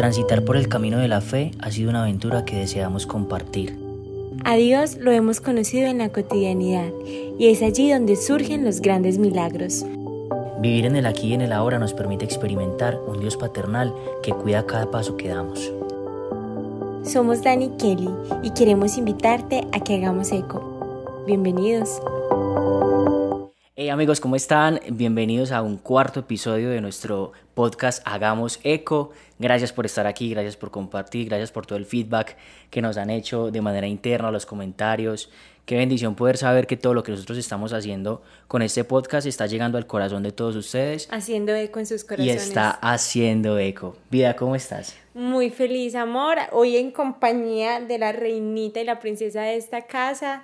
Transitar por el camino de la fe ha sido una aventura que deseamos compartir. A Dios lo hemos conocido en la cotidianidad y es allí donde surgen los grandes milagros. Vivir en el aquí y en el ahora nos permite experimentar un Dios paternal que cuida cada paso que damos. Somos Dani Kelly y queremos invitarte a que hagamos eco. Bienvenidos. Hey amigos, ¿cómo están? Bienvenidos a un cuarto episodio de nuestro podcast Hagamos Eco. Gracias por estar aquí, gracias por compartir, gracias por todo el feedback que nos han hecho de manera interna, los comentarios. Qué bendición poder saber que todo lo que nosotros estamos haciendo con este podcast está llegando al corazón de todos ustedes. Haciendo eco en sus corazones. Y está haciendo eco. Vida, ¿cómo estás? Muy feliz, amor. Hoy en compañía de la reinita y la princesa de esta casa.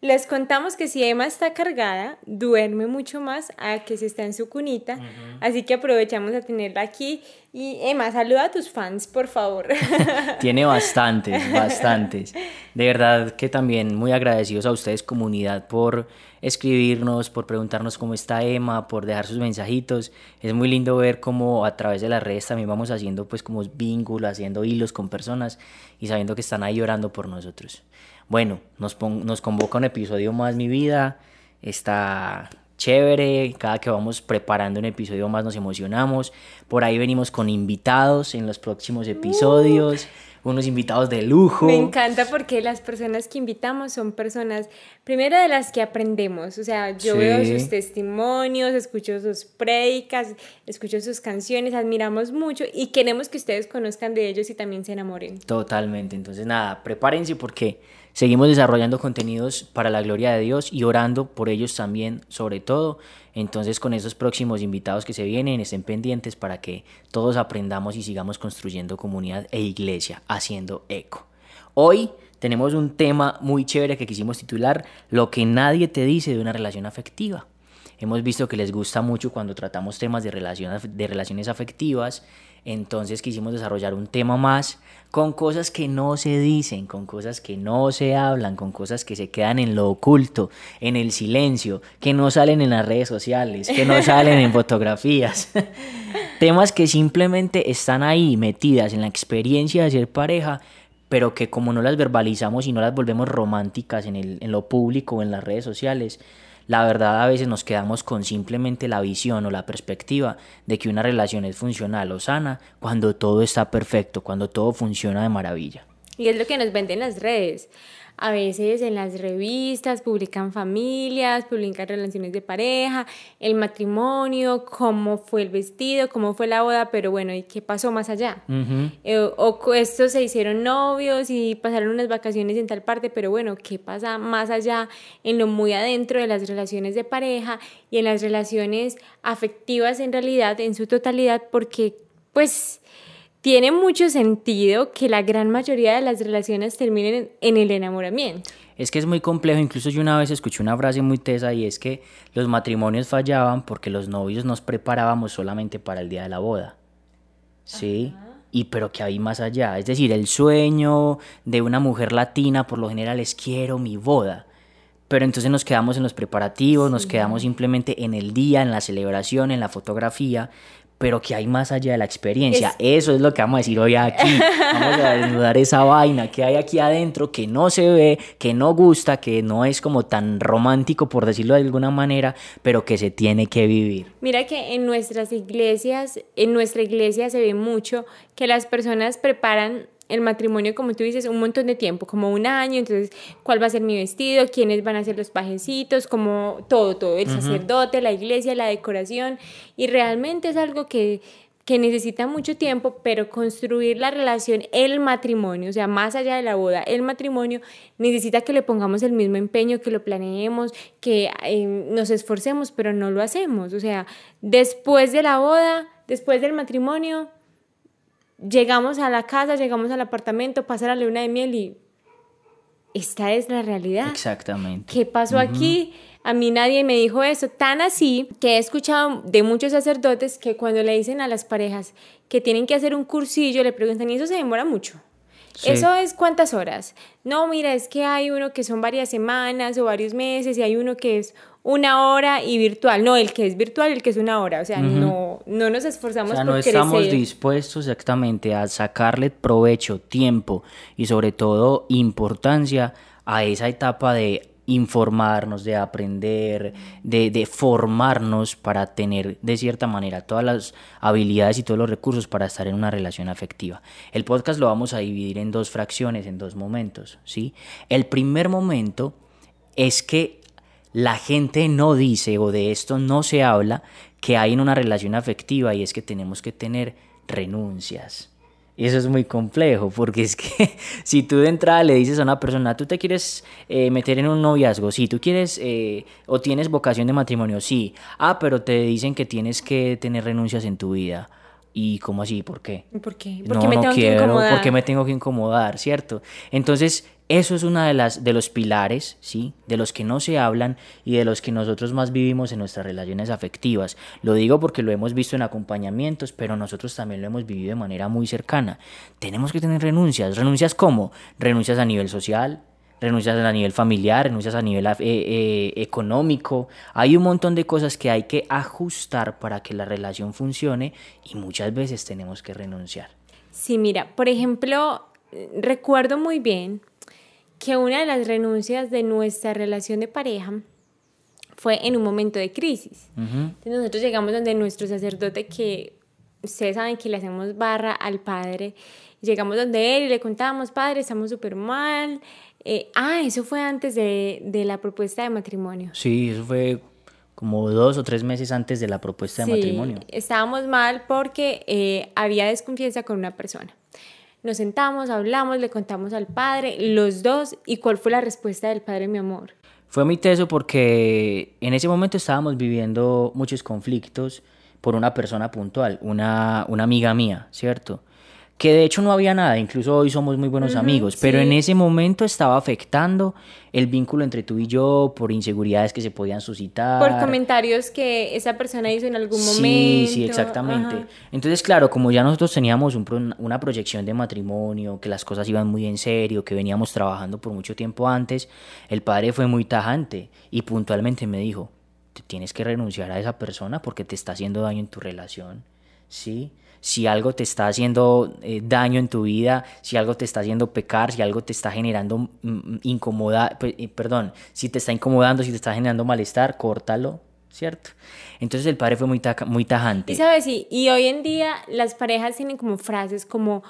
Les contamos que si Emma está cargada, duerme mucho más a que si está en su cunita. Así que aprovechamos a tenerla aquí. Y Emma, saluda a tus fans, por favor. Tiene bastantes, bastantes. De verdad que también muy agradecidos a ustedes, comunidad, por escribirnos, por preguntarnos cómo está Emma, por dejar sus mensajitos. Es muy lindo ver cómo a través de las redes también vamos haciendo pues como vínculos, haciendo hilos con personas y sabiendo que están ahí orando por nosotros. Bueno, nos, nos convoca un episodio más mi vida. Está chévere, cada que vamos preparando un episodio más nos emocionamos. Por ahí venimos con invitados en los próximos episodios unos invitados de lujo. Me encanta porque las personas que invitamos son personas, primero de las que aprendemos, o sea, yo veo sus testimonios, escucho sus predicas, escucho sus canciones, admiramos mucho y queremos que ustedes conozcan de ellos y también se enamoren. Totalmente, entonces nada, prepárense porque seguimos desarrollando contenidos para la gloria de Dios y orando por ellos también, sobre todo. Entonces con esos próximos invitados que se vienen, estén pendientes para que todos aprendamos y sigamos construyendo comunidad e iglesia, haciendo eco. Hoy tenemos un tema muy chévere que quisimos titular Lo que nadie te dice de una relación afectiva. Hemos visto que les gusta mucho cuando tratamos temas de, de relaciones afectivas entonces quisimos desarrollar un tema más con cosas que no se dicen, con cosas que no se hablan, con cosas que se quedan en lo oculto, en el silencio, que no salen en las redes sociales, que no salen en fotografías. Temas que simplemente están ahí metidas en la experiencia de ser pareja, pero que como no las verbalizamos y no las volvemos románticas en, el, en lo público o en las redes sociales, la verdad a veces nos quedamos con simplemente la visión o la perspectiva de que una relación es funcional o sana cuando todo está perfecto, cuando todo funciona de maravilla. Y es lo que nos venden las redes. A veces en las revistas publican familias, publican relaciones de pareja, el matrimonio, cómo fue el vestido, cómo fue la boda, pero bueno, ¿y qué pasó más allá? Eh, o estos se hicieron novios y pasaron unas vacaciones en tal parte, pero bueno, ¿qué pasa más allá en lo muy adentro de las relaciones de pareja y en las relaciones afectivas en realidad, en su totalidad? Porque pues tiene mucho sentido que la gran mayoría de las relaciones terminen en el enamoramiento. Es que es muy complejo, incluso yo una vez escuché una frase muy tesa y es que los matrimonios fallaban porque los novios nos preparábamos solamente para el día de la boda. ¿Sí? Y pero que hay más allá, es decir, el sueño de una mujer latina por lo general es quiero mi boda. Pero entonces nos quedamos en los preparativos, nos quedamos simplemente en el día, en la celebración, en la fotografía, pero que hay más allá de la experiencia. Eso es lo que vamos a decir hoy aquí. Vamos a desnudar esa vaina que hay aquí adentro, que no se ve, que no gusta, que no es como tan romántico, por decirlo de alguna manera, pero que se tiene que vivir. Mira que en nuestras iglesias, en nuestra iglesia se ve mucho que las personas preparan el matrimonio, como tú dices, un montón de tiempo, como un año, entonces, ¿cuál va a ser mi vestido? ¿Quiénes van a ser los pajecitos? Como todo, todo, el sacerdote, la iglesia, la decoración, y realmente es algo que que necesita mucho tiempo, pero construir la relación, el matrimonio, o sea, más allá de la boda, el matrimonio necesita que le pongamos el mismo empeño, que lo planeemos, que eh, nos esforcemos, pero no lo hacemos. O sea, después de la boda, después del matrimonio, llegamos a la casa, llegamos al apartamento, pasa la luna de miel y esta es la realidad. Exactamente. ¿Qué pasó aquí? A mí nadie me dijo eso, tan así que he escuchado de muchos sacerdotes que cuando le dicen a las parejas que tienen que hacer un cursillo, le preguntan, ¿y eso se demora mucho? ¿Eso es cuántas horas? No, mira, es que hay uno que son varias semanas o varios meses y hay uno que es una hora y virtual. No, el que es virtual y el que es una hora. O sea, no, no nos esforzamos o sea, no estamos dispuestos exactamente a sacarle provecho, tiempo y sobre todo importancia a esa etapa de informarnos, de aprender, de, de, formarnos para tener de cierta manera todas las habilidades y todos los recursos para estar en una relación afectiva. El podcast lo vamos a dividir en dos fracciones, en dos momentos, ¿sí? El primer momento es que la gente no dice o de esto no se habla que hay en una relación afectiva y es que tenemos que tener renuncias. Y eso es muy complejo, porque es que si tú de entrada le dices a una persona, tú te quieres eh, meter en un noviazgo, sí, tú quieres eh, o tienes vocación de matrimonio, sí, ah, pero te dicen que tienes que tener renuncias en tu vida. ¿Y cómo así? ¿Por qué? ¿Por qué? ¿Por no, me tengo quiero, que incomodar? ¿por qué me tengo que incomodar? ¿Cierto? Entonces, eso es uno de, las, de los pilares, ¿sí? De los que no se hablan y de los que nosotros más vivimos en nuestras relaciones afectivas. Lo digo porque lo hemos visto en acompañamientos, pero nosotros también lo hemos vivido de manera muy cercana. Tenemos que tener renuncias. ¿Renuncias cómo? Renuncias a nivel social, renuncias a nivel familiar, renuncias a nivel eh, eh, económico. Hay un montón de cosas que hay que ajustar para que la relación funcione y muchas veces tenemos que renunciar. Sí, mira, por ejemplo, recuerdo muy bien que una de las renuncias de nuestra relación de pareja fue en un momento de crisis. Entonces nosotros llegamos donde nuestro sacerdote, que ustedes saben que le hacemos barra al padre, llegamos donde él y le contábamos, padre, estamos súper mal. Eh, ah, eso fue antes de, de, la propuesta de matrimonio. Sí, eso fue como dos o tres meses antes de la propuesta de matrimonio. Estábamos mal porque eh, había desconfianza con una persona. Nos sentamos, hablamos, le contamos al padre, los dos, y cuál fue la respuesta del padre, mi amor. Fue muy teso porque en ese momento estábamos viviendo muchos conflictos por una persona puntual, una, una amiga mía, ¿cierto? Que de hecho no había nada, incluso hoy somos muy buenos amigos, pero en ese momento estaba afectando el vínculo entre tú y yo por inseguridades que se podían suscitar. Por comentarios que esa persona hizo en algún momento. Sí, sí, exactamente. Entonces, claro, como ya nosotros teníamos una proyección de matrimonio, que las cosas iban muy en serio, que veníamos trabajando por mucho tiempo antes, el padre fue muy tajante y puntualmente me dijo, tienes que renunciar a esa persona porque te está haciendo daño en tu relación, ¿sí? Si algo te está haciendo eh, daño en tu vida, si algo te está haciendo pecar, si algo te está generando mm, mm, incomoda, eh, perdón, si te está incomodando, si te está generando malestar, córtalo, ¿cierto? Entonces el padre fue muy, muy tajante. Y sabes, y hoy en día las parejas tienen como frases como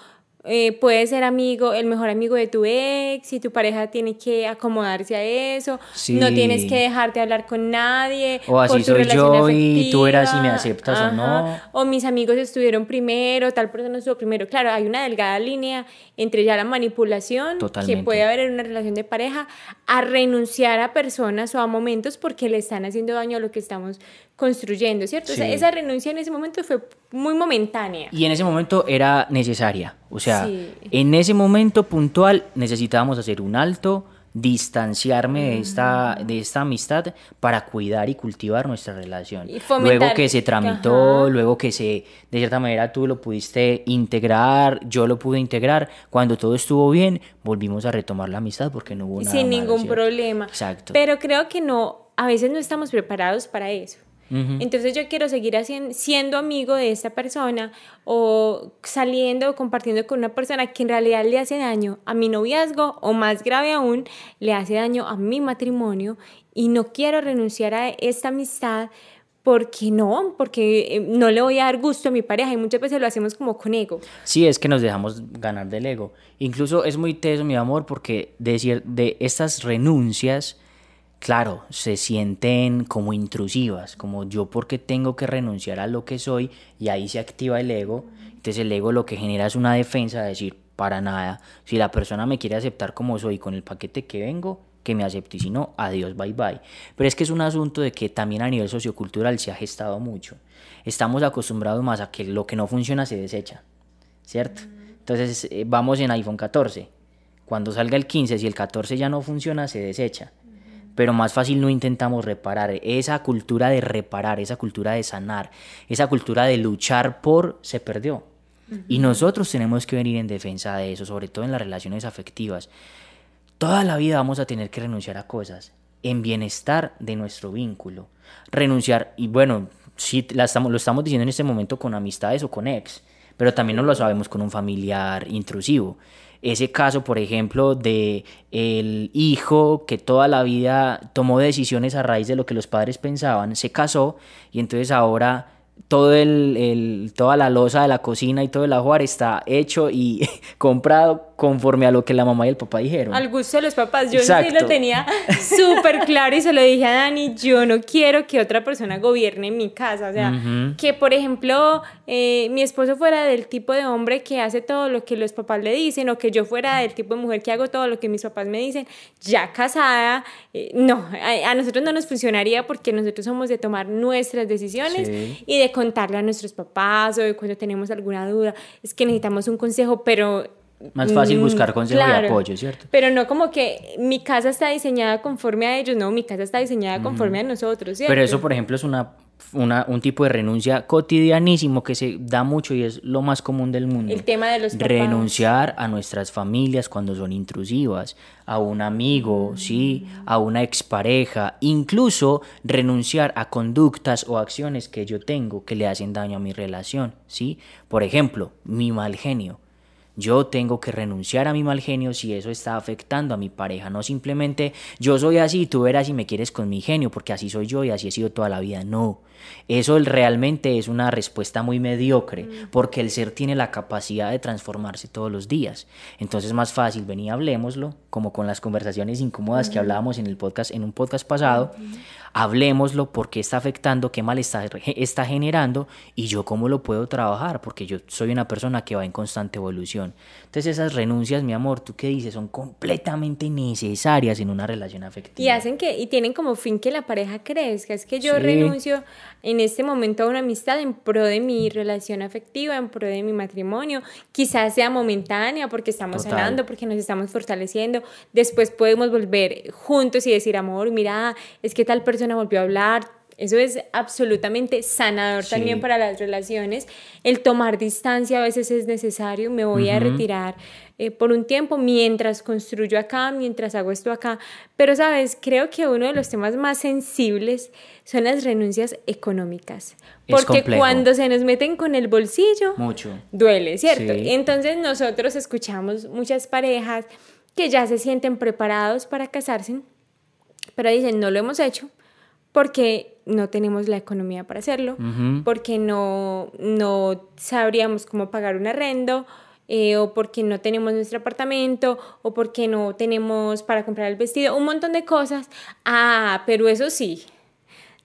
eh, puede ser amigo, el mejor amigo de tu ex, y tu pareja tiene que acomodarse a eso, no tienes que dejarte hablar con nadie. O así soy yo y tú eras y me aceptas o no. O mis amigos estuvieron primero, tal persona estuvo primero. Claro, hay una delgada línea entre ya la manipulación que puede haber en una relación de pareja a renunciar a personas o a momentos porque le están haciendo daño a lo que estamos construyendo, ¿cierto? esa renuncia en ese momento fue muy momentánea. Y en ese momento era necesaria. O sea, en ese momento puntual necesitábamos hacer un alto, distanciarme de, esta, de esta amistad para cuidar y cultivar nuestra relación. luego que se tramitó, luego que se, de cierta manera tú lo pudiste integrar, yo lo pude integrar, cuando todo estuvo bien, volvimos a retomar la amistad porque no hubo nada. Sin ningún problema. Exacto. Pero creo que no, a veces no estamos preparados para eso. Entonces yo quiero seguir haciendo, siendo amigo de esta persona o saliendo o compartiendo con una persona que en realidad le hace daño a mi noviazgo o más grave aún, le hace daño a mi matrimonio y no quiero renunciar a esta amistad porque no, porque eh, no le voy a dar gusto a mi pareja y muchas veces lo hacemos como con ego. Sí, es que nos dejamos ganar del ego. Incluso es muy teso, mi amor, porque decir de estas renuncias claro, se sienten como intrusivas, como yo porque tengo que renunciar a lo que soy y ahí se activa el ego. Entonces el ego lo que genera es una defensa de decir, para nada, si la persona me quiere aceptar como soy con el paquete que vengo, que me acepte y si no, adiós, bye bye. Pero es que es un asunto de que también a nivel sociocultural se ha gestado mucho. Estamos acostumbrados más a que lo que no funciona se desecha, ¿cierto? Entonces eh, vamos en iPhone 14. Cuando salga el 15, si el 14 ya no funciona, se desecha pero más fácil no intentamos reparar. Esa cultura de reparar, esa cultura de sanar, esa cultura de luchar por, se perdió. Y nosotros tenemos que venir en defensa de eso, sobre todo en las relaciones afectivas. Toda la vida vamos a tener que renunciar a cosas. en bienestar de nuestro vínculo. Renunciar, y bueno, sí la estamos, lo estamos diciendo en este momento con amistades o con ex, pero también no lo sabemos con un familiar intrusivo. Ese caso, por ejemplo, de el hijo que toda la vida tomó decisiones a raíz de lo que los padres pensaban, se casó y entonces ahora todo el, el, toda la losa de la cocina y todo el ajuar está hecho y comprado conforme a lo que la mamá y el papá dijeron. Al gusto de los papás. Yo sí lo tenía súper claro y se lo dije a Dani, yo no quiero que otra persona gobierne mi casa. O sea, que por ejemplo eh, mi esposo fuera del tipo de hombre que hace todo lo que los papás le dicen o que yo fuera del tipo de mujer que hago todo lo que mis papás me dicen. Ya casada, eh, no, a, nosotros no nos funcionaría porque nosotros somos de tomar nuestras decisiones y de contarle a nuestros papás o de cuando tenemos alguna duda. Es que necesitamos un consejo, pero más fácil buscar mm, consejo y apoyo, ¿cierto? Pero no como que mi casa está diseñada conforme a ellos, no, mi casa está diseñada conforme a nosotros, ¿cierto? Pero eso, por ejemplo, es una, una, un tipo de renuncia cotidianísimo que se da mucho y es lo más común del mundo. El tema de los papás. Renunciar a nuestras familias cuando son intrusivas, a un amigo, ¿sí? A una expareja, incluso renunciar a conductas o acciones que yo tengo que le hacen daño a mi relación, ¿sí? Por ejemplo, mi mal genio yo tengo que renunciar a mi mal genio si eso está afectando a mi pareja. No simplemente yo soy así y tú verás si me quieres con mi genio, porque así soy yo y así he sido toda la vida. No. Eso realmente es una respuesta muy mediocre, mm. porque el ser tiene la capacidad de transformarse todos los días. Entonces es más fácil, vení, hablemoslo, como con las conversaciones incómodas que hablábamos en el podcast, en un podcast pasado hablemoslo, porque está afectando, qué mal está, está generando y yo cómo lo puedo trabajar, porque yo soy una persona que va en constante evolución. Entonces esas renuncias, mi amor, tú qué dices, son completamente necesarias en una relación afectiva. Y hacen que, y tienen como fin que la pareja crezca, es que yo renuncio en este momento a una amistad en pro de mi relación afectiva, en pro de mi matrimonio, quizás sea momentánea porque estamos sanando, porque nos estamos fortaleciendo, después podemos volver juntos y decir, amor, mira, es que tal persona volvió a hablar, eso es absolutamente sanador también para las relaciones. El tomar distancia a veces es necesario. Me voy a retirar eh, por un tiempo mientras construyo acá, mientras hago esto acá. Pero, ¿sabes? Creo que uno de los temas más sensibles son las renuncias económicas. Porque cuando se nos meten con el bolsillo, Mucho. duele, ¿cierto? Entonces nosotros escuchamos muchas parejas que ya se sienten preparados para casarse, pero dicen, no lo hemos hecho porque no tenemos la economía para hacerlo, porque no, no sabríamos cómo pagar un arrendo, eh, o porque no tenemos nuestro apartamento, o porque no tenemos para comprar el vestido, un montón de cosas. Ah, pero eso sí,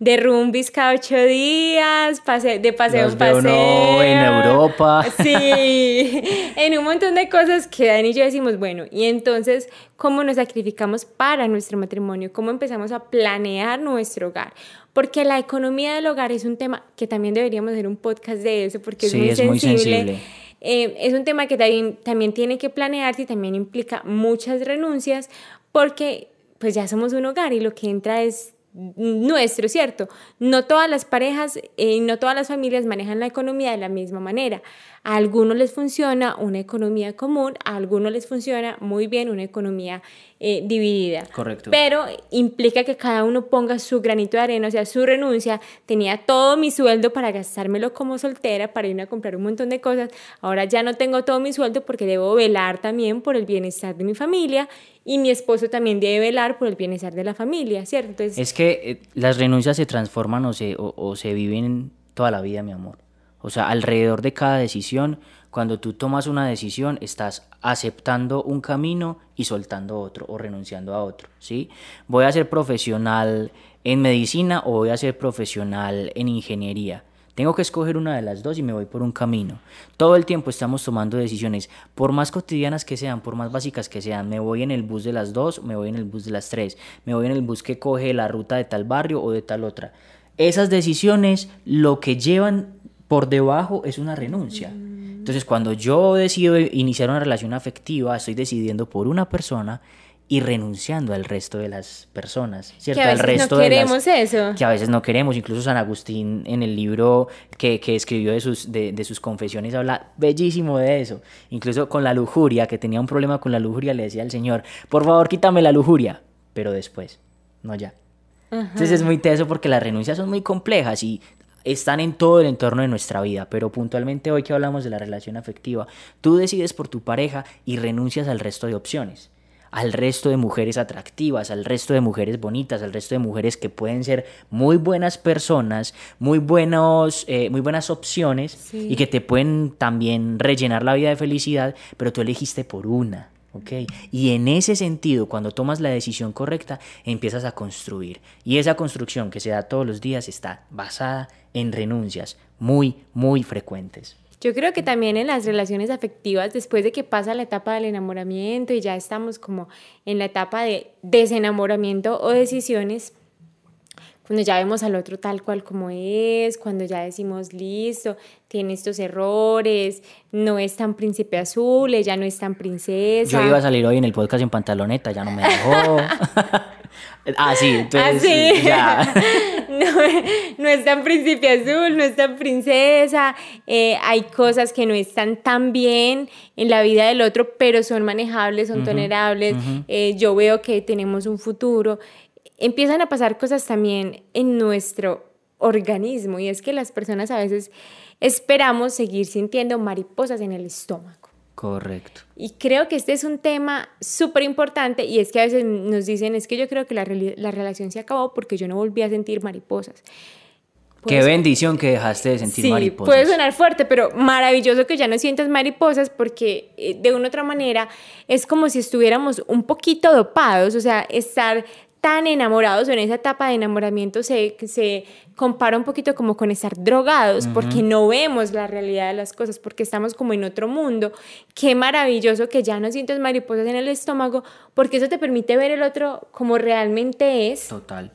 de rumbis cada ocho días, pase, de paseo en paseo. en Europa. Sí, en un montón de cosas que Dani y yo decimos, bueno, y entonces, ¿cómo nos sacrificamos para nuestro matrimonio? ¿Cómo empezamos a planear nuestro hogar? Porque la economía del hogar es un tema que también deberíamos hacer un podcast de eso, porque es, muy, es sensible. muy sensible. Eh, es un tema que también, también tiene que planearse y también implica muchas renuncias, porque pues ya somos un hogar y lo que entra es nuestro, ¿cierto? No todas las parejas y eh, no todas las familias manejan la economía de la misma manera. A algunos les funciona una economía común, a algunos les funciona muy bien una economía eh, dividida. Correcto. Pero implica que cada uno ponga su granito de arena, o sea, su renuncia. Tenía todo mi sueldo para gastármelo como soltera, para irme a comprar un montón de cosas. Ahora ya no tengo todo mi sueldo porque debo velar también por el bienestar de mi familia y mi esposo también debe velar por el bienestar de la familia, ¿cierto? Entonces, es que eh, las renuncias se transforman o se, o se viven toda la vida, mi amor. O sea, alrededor de cada decisión cuando tú tomas una decisión, estás aceptando un camino y soltando otro o renunciando a otro, ¿sí? Voy a ser profesional en medicina o voy a ser profesional en ingeniería. Tengo que escoger una de las dos y me voy por un camino. Todo el tiempo estamos tomando decisiones, por más cotidianas que sean, por más básicas que sean. Me voy en el bus de las dos, me voy en el bus de las tres, me voy en el bus que coge la ruta de tal barrio o de tal otra. Esas decisiones lo que llevan por debajo es una renuncia. Entonces, cuando yo decido iniciar una relación afectiva, estoy decidiendo por una persona y renunciando al resto de las personas, ¿cierto? Que a veces resto no queremos eso. Que a veces no queremos. Incluso San Agustín en el libro que, que escribió de sus, de, de, sus confesiones habla bellísimo de eso. Incluso con la lujuria, que tenía un problema con la lujuria, le decía al Señor, por favor quítame la lujuria, pero después. no ya. Entonces es muy teso porque las renuncias son muy complejas y están en todo el entorno de nuestra vida, pero puntualmente hoy que hablamos de la relación afectiva, tú decides por tu pareja y renuncias al resto de opciones al resto de mujeres atractivas, al resto de mujeres bonitas, al resto de mujeres que pueden ser muy buenas personas, muy, buenos, eh, muy buenas opciones y que te pueden también rellenar la vida de felicidad, pero tú elegiste por una. ¿ok? Y en ese sentido, cuando tomas la decisión correcta, empiezas a construir. Y esa construcción que se da todos los días está basada en renuncias muy, muy frecuentes. Yo creo que también en las relaciones afectivas, después de que pasa la etapa del enamoramiento y ya estamos como en la etapa de desenamoramiento o decisiones, cuando ya vemos al otro tal cual como es, cuando ya decimos, listo, tiene estos errores, no es tan príncipe azul, ella no es tan princesa. Yo iba a salir hoy en el podcast en pantaloneta, ya no me dejó. ah, sí, entonces ¿Ah, no, es tan príncipe azul, no es tan princesa, eh, hay cosas que no están tan bien en la vida del otro, pero son manejables, son tolerables, eh, yo veo que tenemos un futuro. Empiezan a pasar cosas también en nuestro organismo y es que las personas a veces esperamos seguir sintiendo mariposas en el estómago. Correcto. Y creo que este es un tema súper importante y es que a veces nos dicen, es que yo creo que la, la relación se acabó porque yo no volví a sentir mariposas. Qué bendición que dejaste de sentir sí, Puede sonar fuerte, pero maravilloso que ya no sientas mariposas porque eh, de una u otra manera es como si estuviéramos un poquito dopados, o sea, estar tan enamorados en esa etapa de enamoramiento se, se compara un poquito como con estar drogados porque no vemos la realidad de las cosas, porque estamos como en otro mundo. Qué maravilloso que ya no sientes mariposas en el estómago porque eso te permite ver el otro como realmente es. Total.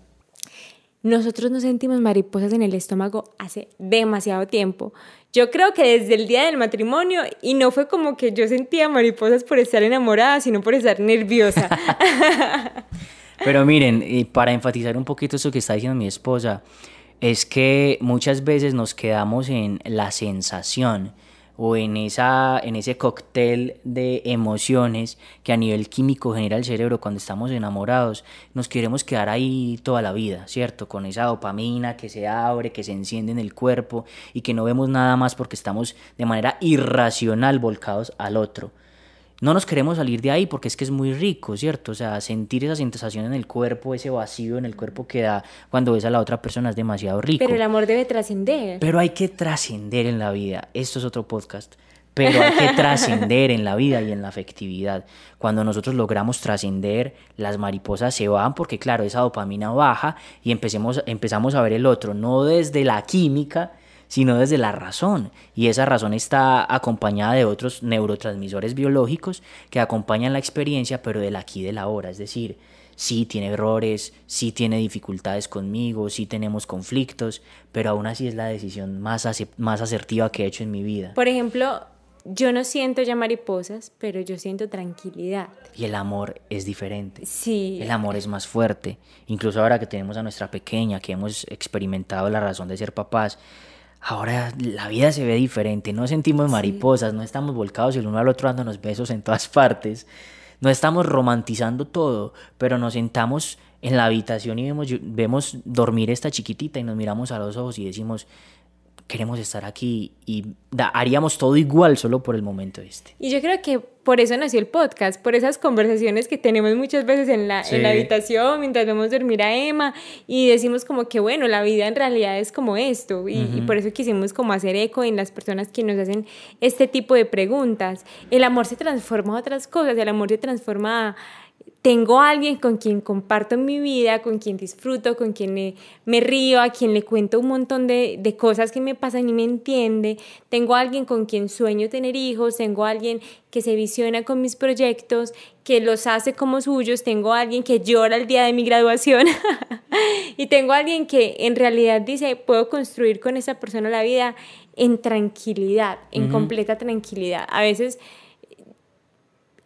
Nosotros no sentimos mariposas en el estómago hace demasiado tiempo. Yo creo que desde el día del matrimonio, y no fue como que yo sentía mariposas por estar enamorada, sino por estar nerviosa. Pero miren, y para enfatizar un poquito eso que está diciendo mi esposa, es que muchas veces nos quedamos en la sensación o en, esa, en ese cóctel de emociones que a nivel químico genera el cerebro cuando estamos enamorados, nos queremos quedar ahí toda la vida, ¿cierto? Con esa dopamina que se abre, que se enciende en el cuerpo y que no vemos nada más porque estamos de manera irracional volcados al otro no nos queremos salir de ahí porque es que es muy rico, ¿cierto? O sea, sentir esa sensación en el cuerpo, ese vacío en el cuerpo que da cuando ves a la otra persona es demasiado rico. Pero el amor debe trascender. Pero hay que trascender en la vida. Esto es otro podcast. Pero hay que trascender en la vida y en la afectividad. Cuando nosotros logramos trascender, las mariposas se van porque, claro, esa dopamina baja y empecemos, empezamos a ver el otro, no desde la química, sino desde la razón. Y esa razón está acompañada de otros neurotransmisores biológicos que acompañan la experiencia, pero del aquí y del ahora. Es decir, sí tiene errores, sí tiene dificultades conmigo, sí tenemos conflictos, pero aún así es la decisión más, más asertiva que he hecho en mi vida. Por ejemplo, yo no siento ya mariposas, pero yo siento tranquilidad. Y el amor es diferente. Sí. El amor es más fuerte. Incluso ahora que tenemos a nuestra pequeña, que hemos experimentado la razón de ser papás, Ahora la vida se ve diferente, no sentimos mariposas, no estamos volcados el uno al otro dándonos besos en todas partes, no estamos romantizando todo, pero nos sentamos en la habitación y vemos, vemos dormir esta chiquitita y nos miramos a los ojos y decimos, queremos estar aquí y haríamos todo igual solo por el momento este. Y yo creo que por eso nació el podcast, por esas conversaciones que tenemos muchas veces en la, en la habitación mientras vemos dormir a Emma y decimos como que bueno, la vida en realidad es como esto y, y, por eso quisimos como hacer eco en las personas que nos hacen este tipo de preguntas. El amor se transforma a otras cosas, el amor se transforma a tengo a alguien con quien comparto mi vida, con quien disfruto, con quien me, río, a quien le cuento un montón de, cosas que me pasan y me entiende. Tengo a alguien con quien sueño tener hijos, tengo a alguien que se visiona con mis proyectos, que los hace como suyos, tengo a alguien que llora el día de mi graduación y tengo a alguien que en realidad dice, puedo construir con esa persona la vida en tranquilidad, en completa tranquilidad. A veces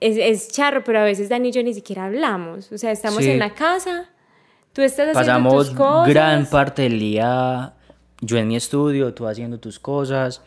es, es, charro, pero a veces Dani y yo ni siquiera hablamos. O sea, estamos en la casa, tú estás haciendo tus cosas. gran parte del día yo en mi estudio, tú haciendo tus cosas.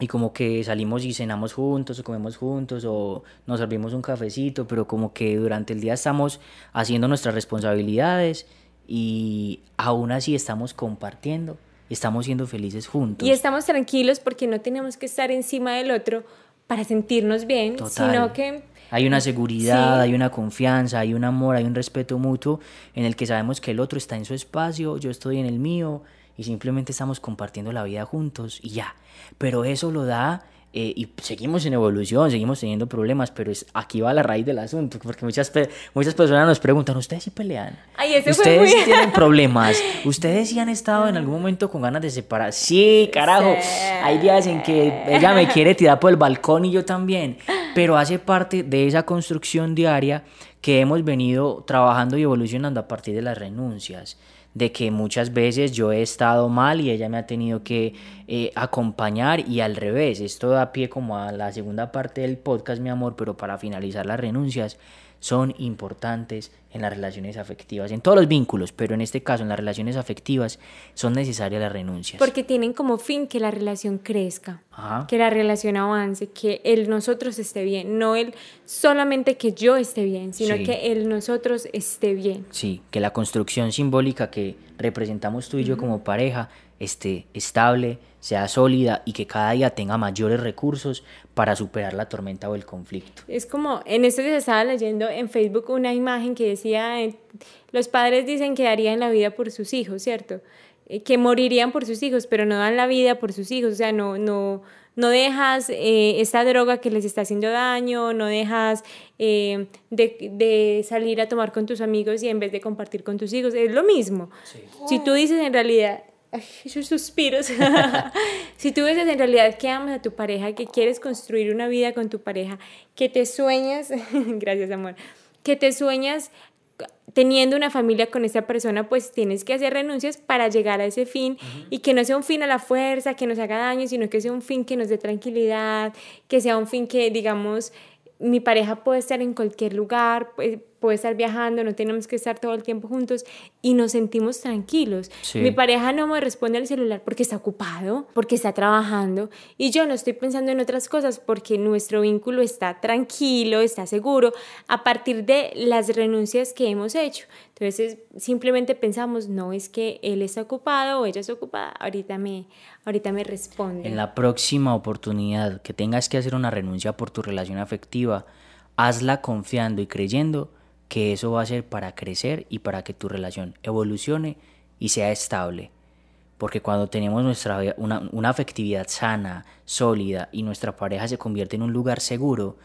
y como que salimos y cenamos juntos o comemos juntos o nos servimos un cafecito, pero como que durante el día estamos haciendo nuestras responsabilidades y aún así estamos compartiendo, estamos siendo felices juntos. Y estamos tranquilos porque no tenemos que estar encima del otro para sentirnos bien, sino que... Hay una seguridad, hay una confianza, hay un amor, hay un respeto mutuo en el que sabemos que el otro está en su espacio, yo estoy en el mío y simplemente estamos compartiendo la vida juntos y ya. Pero eso lo da eh, y seguimos en evolución, seguimos teniendo problemas, pero es, aquí va la raíz del asunto, porque muchas, muchas personas nos preguntan, ¿ustedes sí pelean? ¿Ustedes tienen problemas? ¿Ustedes sí han estado en algún momento con ganas de separar? Sí, carajo, hay días en que ella me quiere tirar por el balcón y yo también, pero hace parte de esa construcción diaria que hemos venido trabajando y evolucionando a partir de las renuncias de que muchas veces yo he estado mal y ella me ha tenido que eh, acompañar y al revés. Esto da pie como a la segunda parte del podcast, mi amor, pero para finalizar las renuncias son importantes en las relaciones afectivas, en todos los vínculos, pero en este caso en las relaciones afectivas son necesarias las renuncias. Porque tienen como fin que la relación crezca, que la relación avance, que el nosotros esté bien, no el solamente que yo esté bien, sino que el nosotros esté bien. Sí, que la construcción simbólica que representamos tú y yo como pareja esté estable, sea sólida y que cada día tenga mayores recursos para superar la tormenta o el conflicto. Es como, en esto se estaba leyendo en Facebook una imagen que decía, eh, los padres dicen que darían la vida por sus hijos, ¿cierto? Eh, que morirían por sus hijos, pero no dan la vida por sus hijos, o sea, no, no, no dejas eh, esta droga que les está haciendo daño, no dejas de, de, salir a tomar con tus amigos y en vez de compartir con tus hijos, es lo mismo. Si tú dices en realidad, esos suspiros. si tú ves en realidad que amas a tu pareja, que quieres construir una vida con tu pareja, que te sueñas, gracias amor, que te sueñas teniendo una familia con esa persona, pues tienes que hacer renuncias para llegar a ese fin y que no sea un fin a la fuerza, que nos haga daño, sino que sea un fin que nos dé tranquilidad, que sea un fin que, digamos, mi pareja puede estar en cualquier lugar, pues, puede estar viajando, no tenemos que estar todo el tiempo juntos y nos sentimos tranquilos. Mi pareja no me responde al celular porque está ocupado, porque está trabajando y yo no estoy pensando en otras cosas porque nuestro vínculo está tranquilo, está seguro a partir de las renuncias que hemos hecho. Entonces simplemente pensamos, no es que él está ocupado o ella está ocupada, ahorita me, ahorita me responde. En la próxima oportunidad que tengas que hacer una renuncia por tu relación afectiva, hazla confiando y creyendo que eso va a ser para crecer y para que tu relación evolucione y sea estable. Porque cuando tenemos nuestra, una, una afectividad sana, sólida y nuestra pareja se convierte en un lugar seguro,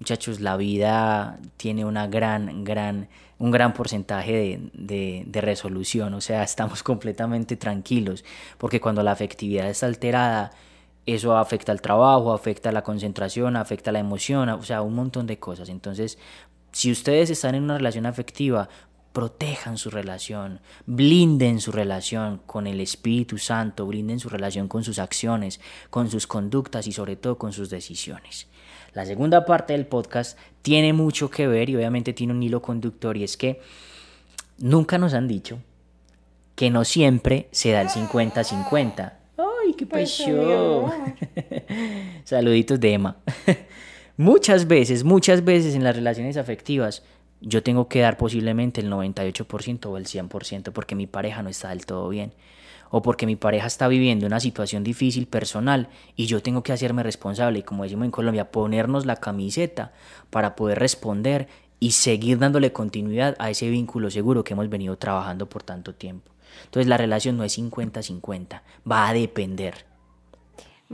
muchachos, la vida tiene una gran, gran, un gran porcentaje de, de, resolución, o sea, estamos completamente tranquilos, porque cuando la afectividad está alterada, eso afecta al trabajo, afecta la concentración, afecta la emoción, o sea, un montón de cosas. Entonces, si ustedes están en una relación afectiva, protejan su relación, blinden su relación con el Espíritu Santo, blinden su relación con sus acciones, con sus conductas y sobre todo con sus decisiones. La segunda parte del podcast tiene mucho que ver y obviamente tiene un hilo conductor y es que nunca nos han dicho que no siempre se da el 50-50. ¡Ay, qué pues, pasión! Saluditos de Emma. Muchas veces, muchas veces en las relaciones afectivas, yo tengo que dar posiblemente el 98% o el 100% porque mi pareja no está del todo bien. O porque mi pareja está viviendo una situación difícil personal y yo tengo que hacerme responsable y como decimos en Colombia, ponernos la camiseta para poder responder y seguir dándole continuidad a ese vínculo seguro que hemos venido trabajando por tanto tiempo. Entonces la relación no es 50-50, va a depender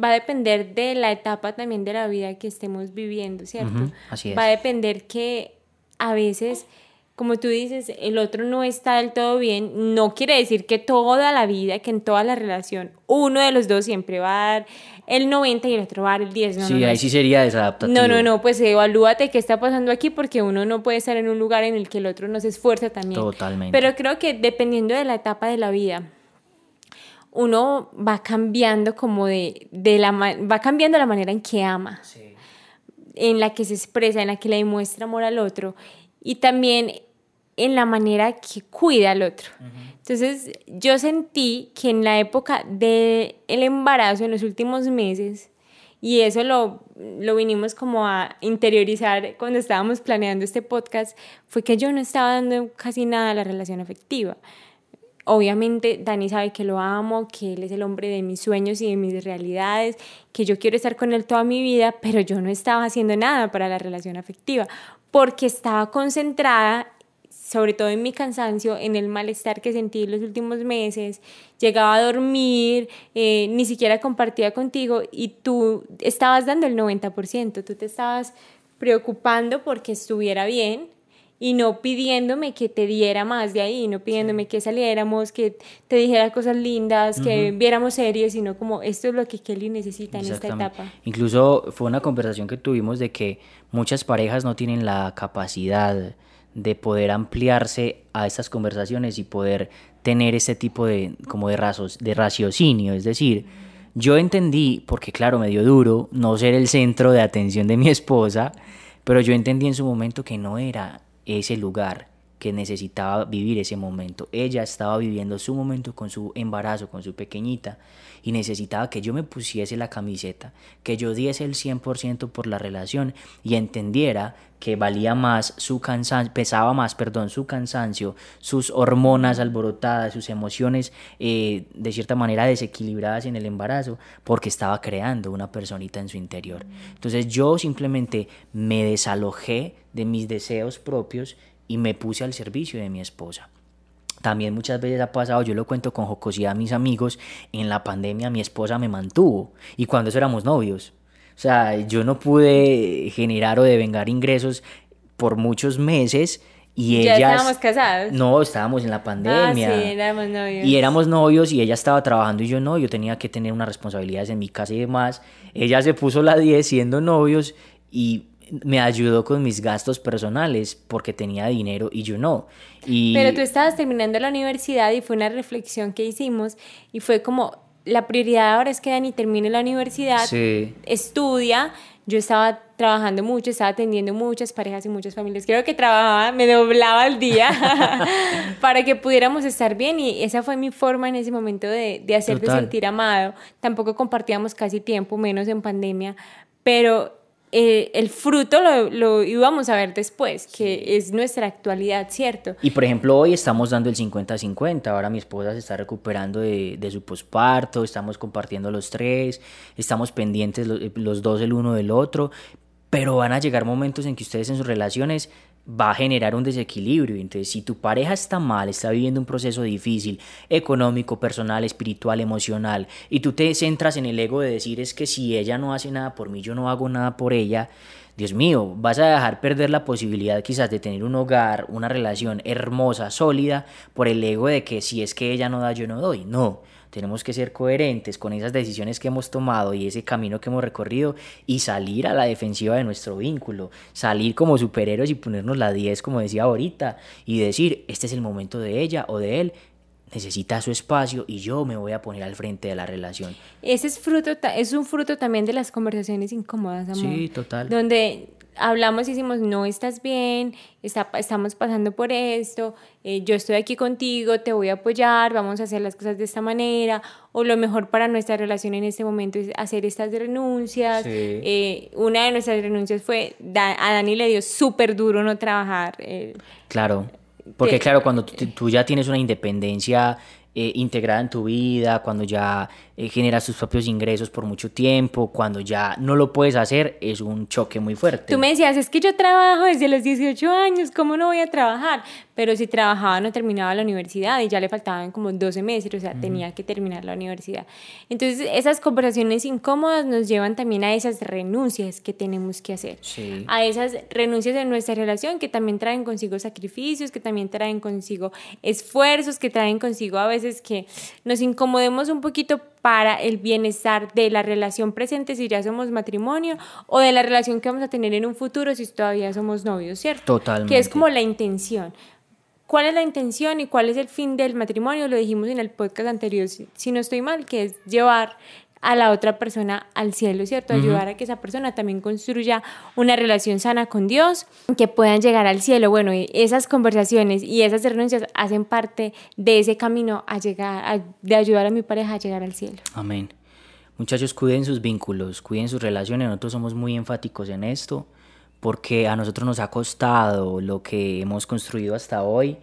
va a depender de la etapa también de la vida que estemos viviendo, ¿cierto? así es. Va a depender que a veces, como tú dices, el otro no está del todo bien, no quiere decir que toda la vida, que en toda la relación, uno de los dos siempre va a dar el 90 y el otro va a dar el 10. No, sí, ahí sí sería desadaptativo. No, no, no, pues evalúate qué está pasando aquí porque uno no puede estar en un lugar en el que el otro no se esfuerza también. Totalmente. Pero creo que dependiendo de la etapa de la vida, uno va cambiando como de, de la va cambiando la manera en que ama, en la que se expresa, en la que le demuestra amor al otro y también en la manera que cuida al otro. Entonces, yo sentí que en la época del el embarazo, en los últimos meses, y eso lo, lo vinimos como a interiorizar cuando estábamos planeando este podcast, fue que yo no estaba dando casi nada a la relación afectiva. Obviamente Dani sabe que lo amo, que él es el hombre de mis sueños y de mis realidades, que yo quiero estar con él toda mi vida, pero yo no estaba haciendo nada para la relación afectiva porque estaba concentrada sobre todo en mi cansancio, en el malestar que sentí los últimos meses, llegaba a dormir, eh, ni siquiera compartía contigo y tú estabas dando el 90%, tú te estabas preocupando porque estuviera bien y no pidiéndome que te diera más de ahí, no pidiéndome que saliéramos, que te dijera cosas lindas, que viéramos series, sino como esto es lo que Kelly necesita en esta etapa. Incluso fue una conversación que tuvimos de que muchas parejas no tienen la capacidad de poder ampliarse a estas conversaciones y poder tener este tipo de, como de, razos, de raciocinio. Es decir, yo entendí, porque claro, me dio duro no ser el centro de atención de mi esposa, pero yo entendí en su momento que no era ese lugar que necesitaba vivir ese momento. Ella estaba viviendo su momento con su embarazo, con su pequeñita, y necesitaba que yo me pusiese la camiseta, que yo diese el 100% por la relación y entendiera que valía más su cansancio, pesaba más, perdón, su cansancio, sus hormonas alborotadas, sus emociones eh, de cierta manera desequilibradas en el embarazo, porque estaba creando una personita en su interior. Entonces yo simplemente me desalojé de mis deseos propios y me puse al servicio de mi esposa. También muchas veces ha pasado, yo lo cuento con jocosidad a mis amigos, en la pandemia mi esposa me mantuvo y cuando eso éramos novios. O sea, yo no pude generar o devengar ingresos por muchos meses y ¿Ya estábamos casados? No, estábamos en la pandemia. Ah, sí, éramos novios. Y éramos novios y ella estaba trabajando y yo no, yo tenía que tener unas responsabilidades en mi casa y demás. Ella se puso la 10 siendo novios y me ayudó con mis gastos personales porque tenía dinero y yo no. Y... Pero tú estabas terminando la universidad y fue una reflexión que hicimos y fue como, la prioridad ahora es que Dani termine la universidad, estudia. Yo estaba trabajando mucho, estaba atendiendo muchas parejas y muchas familias. Creo que trabajaba, me doblaba el día para que pudiéramos estar bien y esa fue mi forma en ese momento de, de hacerte sentir amado. Tampoco compartíamos casi tiempo, menos en pandemia, pero eh, el fruto lo, lo, íbamos a ver después, que es nuestra actualidad, ¿cierto? Y por ejemplo, hoy estamos dando el 50-50, ahora mi esposa se está recuperando de, de su posparto, estamos compartiendo los tres, estamos pendientes los, los dos el uno del otro, pero van a llegar momentos en que ustedes en sus relaciones va a generar un desequilibrio. Entonces, si tu pareja está mal, está viviendo un proceso difícil, económico, personal, espiritual, emocional, y tú te centras en el ego de decir es que si ella no hace nada por mí, yo no hago nada por ella, Dios mío, vas a dejar perder la posibilidad quizás de tener un hogar, una relación hermosa, sólida, por el ego de que si es que ella no da, yo no doy. No, tenemos que ser coherentes con esas decisiones que hemos tomado y ese camino que hemos recorrido y salir a la defensiva de nuestro vínculo, salir como superhéroes y ponernos la 10 como decía ahorita y decir, este es el momento de ella o de él, necesita su espacio y yo me voy a poner al frente de la relación. Ese es fruto es un fruto también de las conversaciones incómodas, amor. Sí, total. Donde hablamos y decimos, no estás bien, está, estamos pasando por esto, eh, yo estoy aquí contigo, te voy a apoyar, vamos a hacer las cosas de esta manera, o lo mejor para nuestra relación en este momento es hacer estas renuncias. Eh, una de nuestras renuncias fue, a Dani le dio súper duro no trabajar. Eh, claro, porque claro, cuando tú ya tienes una independencia integrada en tu vida, cuando ya eh, generas tus propios ingresos por mucho tiempo, cuando ya no lo puedes hacer, es un choque muy fuerte. Tú me decías, es que yo trabajo desde los 18 años, ¿cómo no voy a trabajar? Pero si trabajaba no terminaba la universidad y ya le faltaban como 12 meses, o sea, tenía que terminar la universidad. Entonces, esas conversaciones incómodas nos llevan también a esas renuncias que tenemos que hacer, a esas renuncias en nuestra relación que también traen consigo sacrificios, que también traen consigo esfuerzos, que traen consigo a veces que nos incomodemos un poquito para el bienestar de la relación presente si ya somos matrimonio o de la relación que vamos a tener en un futuro si todavía somos novios, ¿cierto? Totalmente. Que es como la intención. ¿Cuál es la intención y cuál es el fin del matrimonio? Lo dijimos en el podcast anterior, si no estoy mal, que es llevar a la otra persona al cielo, ¿cierto? Ayudar a que esa persona también construya una relación sana con Dios, que puedan llegar al cielo. Bueno, esas conversaciones y esas renuncias hacen parte de ese camino a llegar, de ayudar a mi pareja a llegar al cielo. Amén. Muchachos, cuiden sus vínculos, cuiden sus relaciones. Nosotros somos muy enfáticos en esto porque a nosotros nos ha costado lo que hemos construido hasta hoy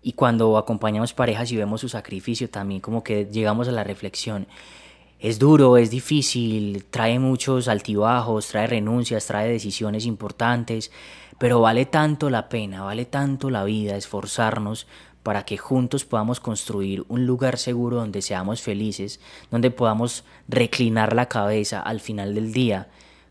y cuando acompañamos parejas y vemos su sacrificio también como que llegamos a la reflexión. Es duro, es difícil, trae muchos altibajos, trae renuncias, trae decisiones importantes, pero vale tanto la pena, vale tanto la vida esforzarnos para que juntos podamos construir un lugar seguro donde seamos felices, donde podamos reclinar la cabeza al final del día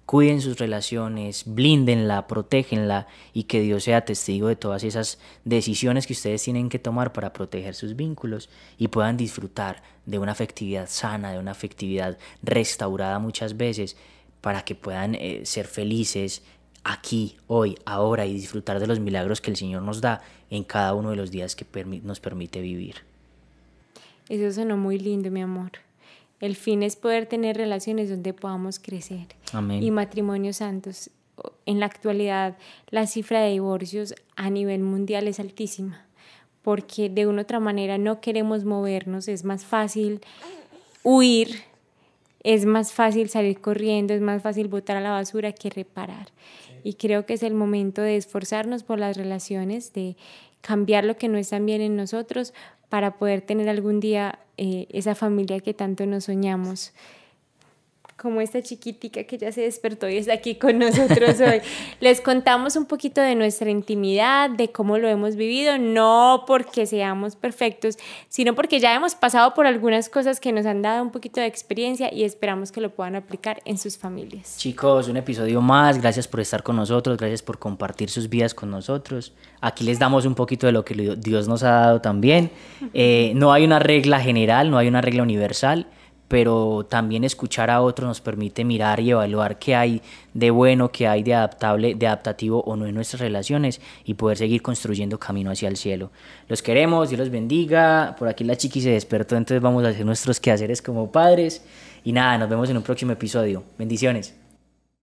cuiden sus relaciones, blíndenla, protégenla y que Dios sea testigo de todas esas decisiones que ustedes tienen que tomar para proteger sus vínculos y puedan disfrutar de una afectividad sana, de una afectividad restaurada muchas veces para que puedan eh, ser felices aquí, hoy, ahora y disfrutar de los milagros que el Señor nos da en cada uno de los días que nos permite vivir. Eso sonó muy lindo, mi amor. El fin es poder tener relaciones donde podamos crecer. Y matrimonios santos. En la actualidad, la cifra de divorcios a nivel mundial es altísima, porque de una u otra manera no queremos movernos, es más fácil huir, es más fácil salir corriendo, es más fácil botar a la basura que reparar. Y creo que es el momento de esforzarnos por las relaciones, de cambiar lo que no está bien en nosotros para poder tener algún día eh, esa familia que tanto nos soñamos como esta chiquitica que ya se despertó y está aquí con nosotros hoy. Les contamos un poquito de nuestra intimidad, de cómo lo hemos vivido, no porque seamos perfectos, sino porque ya hemos pasado por algunas cosas que nos han dado un poquito de experiencia y esperamos que lo puedan aplicar en sus familias. Chicos, un episodio más, gracias por estar con nosotros, gracias por compartir sus vidas con nosotros. Aquí les damos un poquito de lo que Dios nos ha dado también. Eh, no hay una regla general, no hay una regla universal pero también escuchar a otros nos permite mirar y evaluar qué hay de bueno, qué hay de adaptable, de adaptativo o no en nuestras relaciones y poder seguir construyendo camino hacia el cielo. Los queremos, Dios los bendiga. Por aquí la chiqui se despertó, entonces vamos a hacer nuestros quehaceres como padres. Y nada, nos vemos en un próximo episodio. Bendiciones.